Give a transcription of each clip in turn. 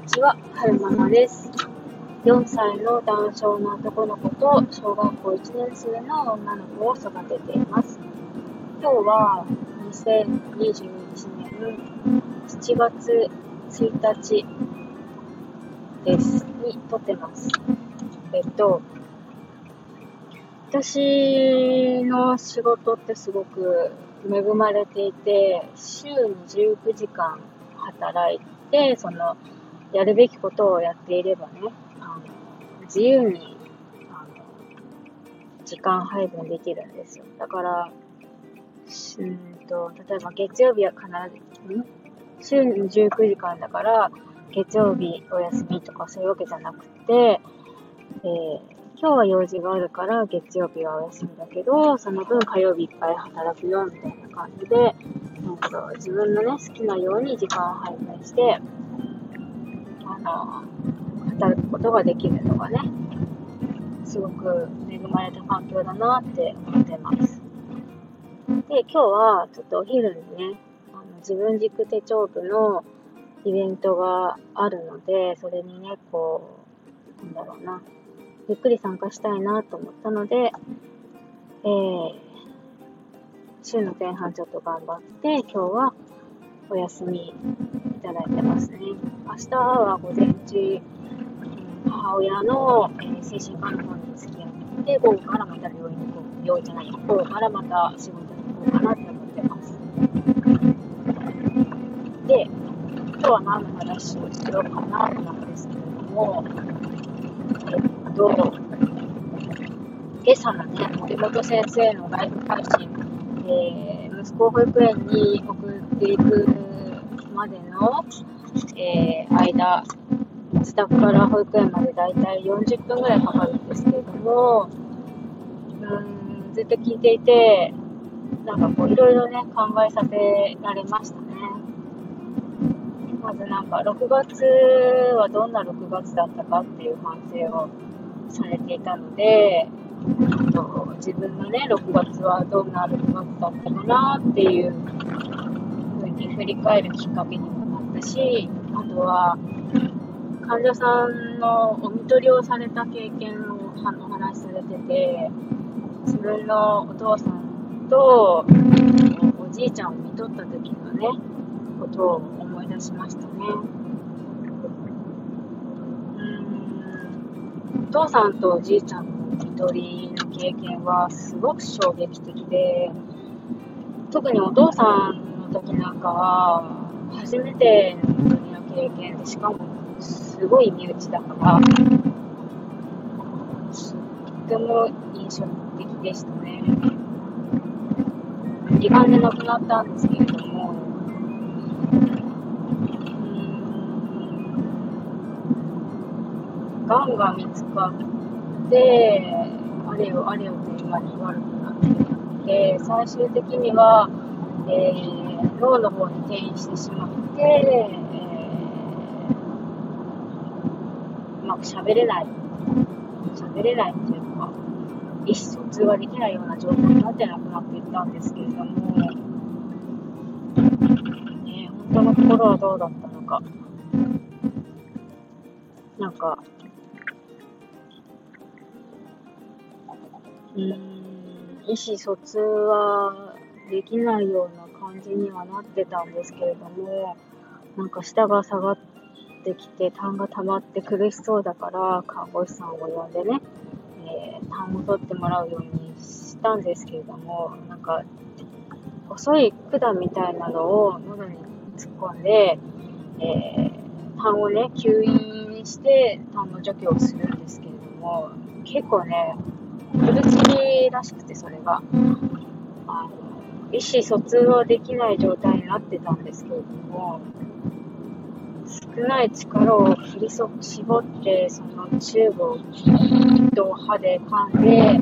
にちは、はるままです。4歳の男性の男の子と小学校1年生の女の子を育てています。今日は2021年7月1日です。に撮ってます。えっと、私の仕事ってすごく恵まれていて、週に19時間働いて、その、やるべきことをやっていればね、あの自由にあの時間配分できるんですよ。だから、うんと、例えば月曜日は必ず、ん？週に19時間だから、月曜日お休みとかそういうわけじゃなくて、えー、今日は用事があるから月曜日はお休みだけど、その分火曜日いっぱい働くよみたいな感じで、なんか自分のね、好きなように時間を配分して、の、働くことができるのがね、すごく恵まれた環境だなって思ってます。で、今日はちょっとお昼にね、あの自分軸手帳部のイベントがあるので、それにね、こう、なんだろうな、ゆっくり参加したいなと思ったので、えー、週の前半ちょっと頑張って、今日はお休みいただいてますね。明日は午前中、母親の、えー、精神科の方に付き合って、午後からまた病院に行こう、病院じゃない、午後からまた仕事に行こうかなって思ってます。で、今日は何の話をしようかななんですけれども、えっと、今朝のね、森本先生のライブ配信、えー、息子保育園に送っていくまでの、えー、間、自宅から保育園までだいたい40分ぐらいかかるんですけれども、うん、ずっと聞いていて、なんかこういろいろね、考えさせられましたね。まずなんか6月はどんな6月だったかっていう反省をされていたので、と自分のね、6月はどんな6月だったかなっていうふうに振り返るきっかけにもし、あとは患者さんのお見取りをされた経験をお話しされてて、自分のお父さんとおじいちゃんを見とった時のね、ことを思い出しましたね。うんお父さんとおじいちゃんの見取りの経験はすごく衝撃的で、特にお父さんの時なんかは、初めての見取りの経験で、しかもすごい身内だから、とても印象的でしたね。胃がんで亡くなったんですけれども、がんが見つかって、あれよあれよと今に悪くなっていて、最終的には、えー、脳の方に転移してしまって、えー、うまく喋れない、喋れないっていうか、意思疎通ができないような状態になって亡くなっていったんですけれども、ね、本当のところはどうだったのか。なんか、うん、意思疎通はできないような感じにはなってたんですけれども、なんか舌が下がってきて、痰が溜まって苦しそうだから、看護師さんを呼んでね、えー、痰を取ってもらうようにしたんですけれども、なんか、細い管みたいなのを喉に突っ込んで、えー、痰をね、吸引して痰の除去をするんですけれども、結構ね、苦しいらしくて、それが。意思疎通はできない状態になってたんですけれども、少ない力を振りそ絞って、そのチューブをと歯で噛んで、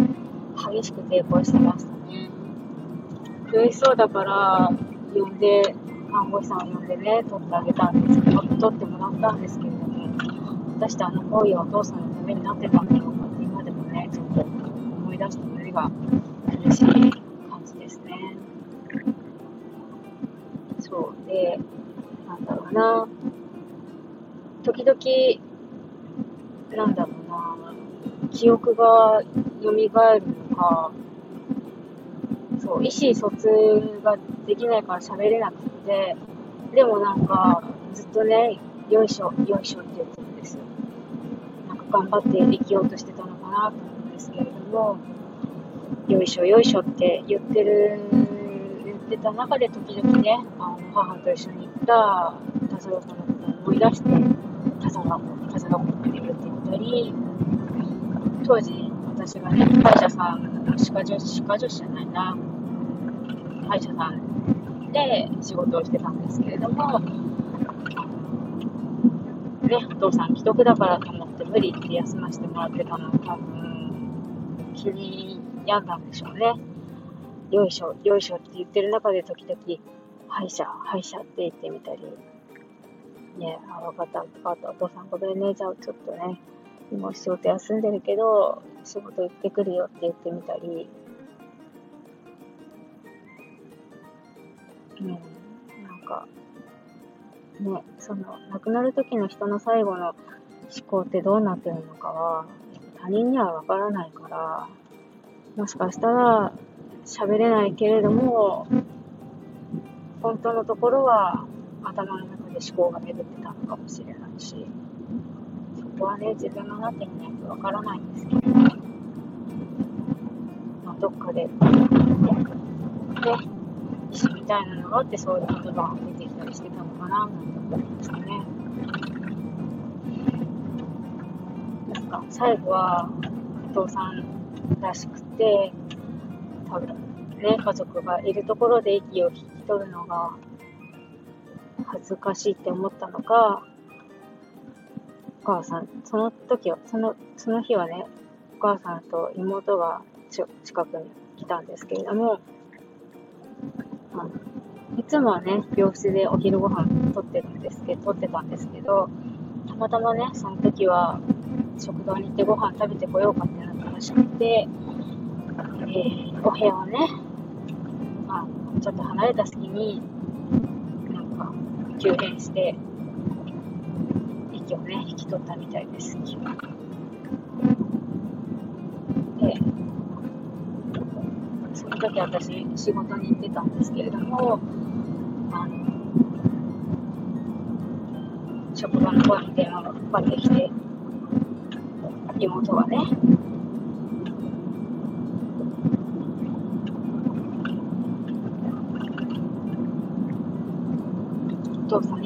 激しく抵抗してましたね。苦しそうだから、呼んで、看護師さんを呼んでね、取ってあげたんですけど、取ってもらったんですけれども、果たしてあの行為はお父さんのためになってたんだろうかって今でもね、ちょっと思い出して胸が苦しいで、なんだろうな。時々、なんだろうな、記憶が蘇るのか、そう、意思疎通ができないから喋れなくて、でもなんか、ずっとね、よいしょ、よいしょって言ってるんですよ。なんか頑張って生きようとしてたのかなと思うんですけれども、よいしょ、よいしょって言ってる、ってた中で時々ね、あの母と一緒に行った田沢さんのことを思い出して、田沢子、田沢子って言ったり、当時私がね、歯医者さん、歯科女子、歯科女子じゃないな、歯医者さんで仕事をしてたんですけれども、ね、お父さん既得だからと思って無理って休ませてもらってたの多分、気に病んだんでしょうね。よいしょ、よいしょって言ってる中で時々、歯医者、歯医者って言ってみたり、ね、あ、わかった、わかった、お父さんごめんね、じゃあちょっとね、今仕事休んでるけど、仕事行ってくるよって言ってみたり、うん、なんか、ね、その、亡くなる時の人の最後の思考ってどうなってるのかは、他人にはわからないから、もしかしたら喋れないけれども、本当のところは頭の中で思考が巡ってたのかもしれないしそ、こはね、自分のなってみないとわからないんですけど、まあ、どっかで、ね、意思みたいなのがあって、そういう言葉が出てきたりしてたのかな、なんて思いましたね。なんか、最後は、お父さんらしくて、多分、ね、家族がいるところで息を引き取るのが恥ずかしいって思ったのか、お母さん、その時は、その、その日はね、お母さんと妹が近くに来たんですけれども、あのいつもはね、病室でお昼ご飯とってるんですけど、とってたんですけど、たまたまね、その時は食堂に行ってご飯食べてこようかってなったらしくて、えー、お部屋をね、まあ、ちょっと離れた隙に、なんか、急変して、息をね、引き取ったみたいです。で、その時私、仕事に行ってたんですけれども、あの、職場の方に電話がかかってきて、妹がね、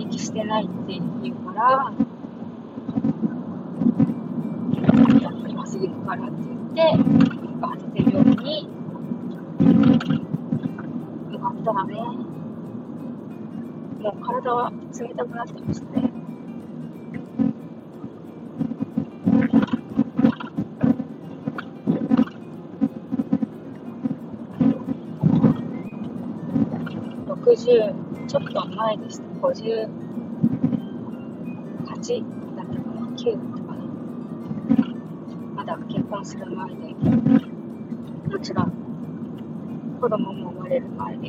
お父さん息してないって言うから、次かかるって言って、慌てて病院に向かったらね、もう体は冷たくなってましたね。60ちょっと前でした。58だったかな ?9 だったかなまだ結婚する前で、もちろん子供も生まれる前で、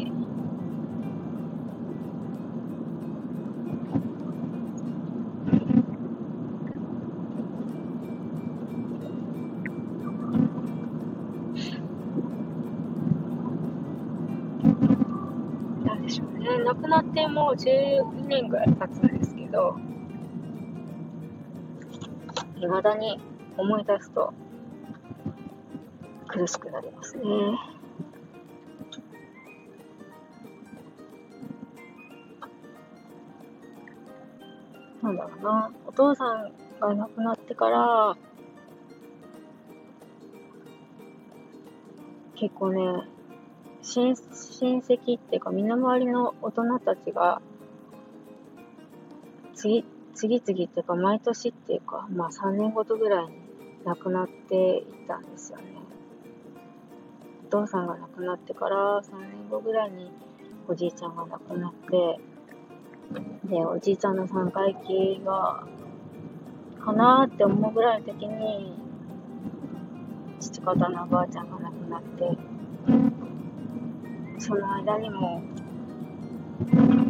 亡くなってもう12年ぐらい経つんですけど、未だに思い出すと苦しくなりますね。なんだろうな、お父さんが亡くなってから、結構ね、親親戚っていうか、身の回りの大人たちが、次、次々っていうか、毎年っていうか、まあ3年ごとぐらいに亡くなっていったんですよね。お父さんが亡くなってから3年後ぐらいにおじいちゃんが亡くなって、で、おじいちゃんの3回忌が、かなーって思うぐらいの時に、父方のおばあちゃんが亡くなって、その間にも、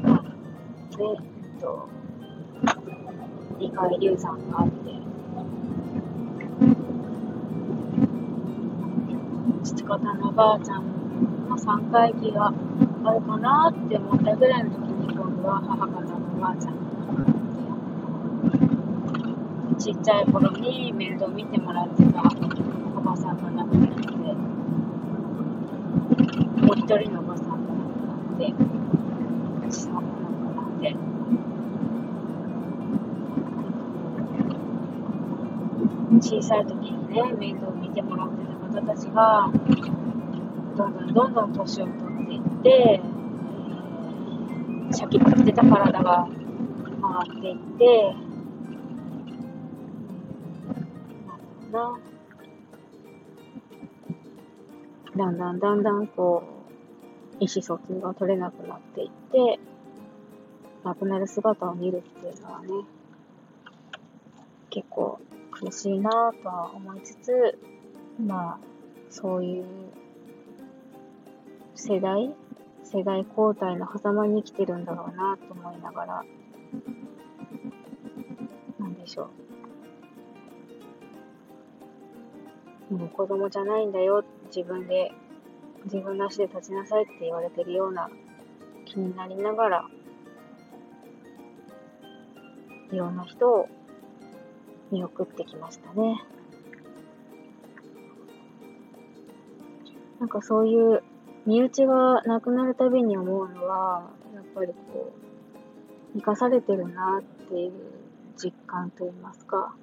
まあ、で、えっと、理解流産があって、父方のばあちゃんの3回忌があるかなって思ったぐらいの時に今度は母方のおばあちゃんちっちゃい頃に面倒見てもらってたおばさんが亡くなってもう一人のおばさんが亡くなって父さんも亡くなって小さい時にね面倒を見てもらってた方たちがどんどんどんどん年を取っていって、シャキッとしてた体が回っていって、な。だんだんだんだんこう、意思疎通が取れなくなっていって、亡くなる姿を見るっていうのはね、結構苦しいなとは思いつつ、まあ、そういう世代世代交代の狭間に生きてるんだろうなと思いながら、なんでしょう。もう子供じゃないんだよ、自分で、自分の足で立ちなさいって言われてるような気になりながら、いろんな人を見送ってきましたね。なんかそういう身内が亡くなるたびに思うのは、やっぱりこう、生かされてるなっていう実感といいますか、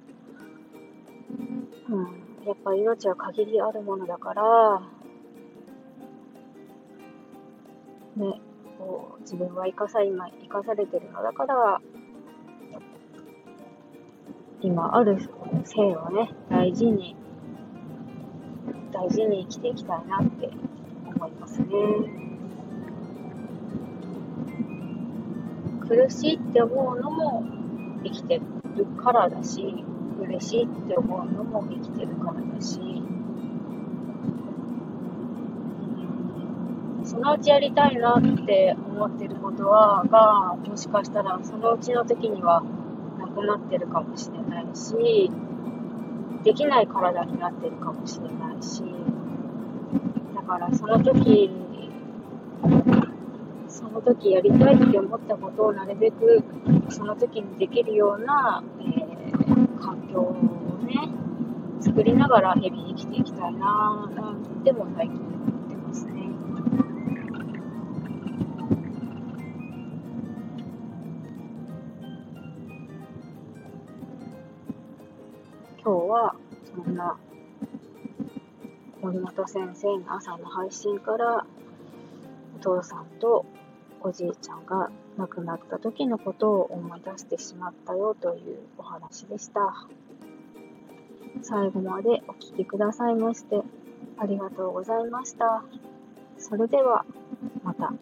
うん、やっぱ命は限りあるものだから、ね、こう自分は生かさ今生かされてるのだから今ある性をね大事に大事に生きていきたいなって思いますね。苦しいって思うのも生きてるからだし、嬉しいって思うのも生きてるからだし、そのうちやりたいなって思ってることは、が、もしかしたらそのうちの時にはなくなってるかもしれないし、できない体になってるかもしれないしだ、からその時その時やりたいって思ったことをなるべくその時にできるような、えー、環境をね作りながら日々生きていきたいななんても最近。はそんな森本先生の朝の配信からお父さんとおじいちゃんが亡くなった時のことを思い出してしまったよというお話でした。最後までお聴きくださいましてありがとうございました。それではまた。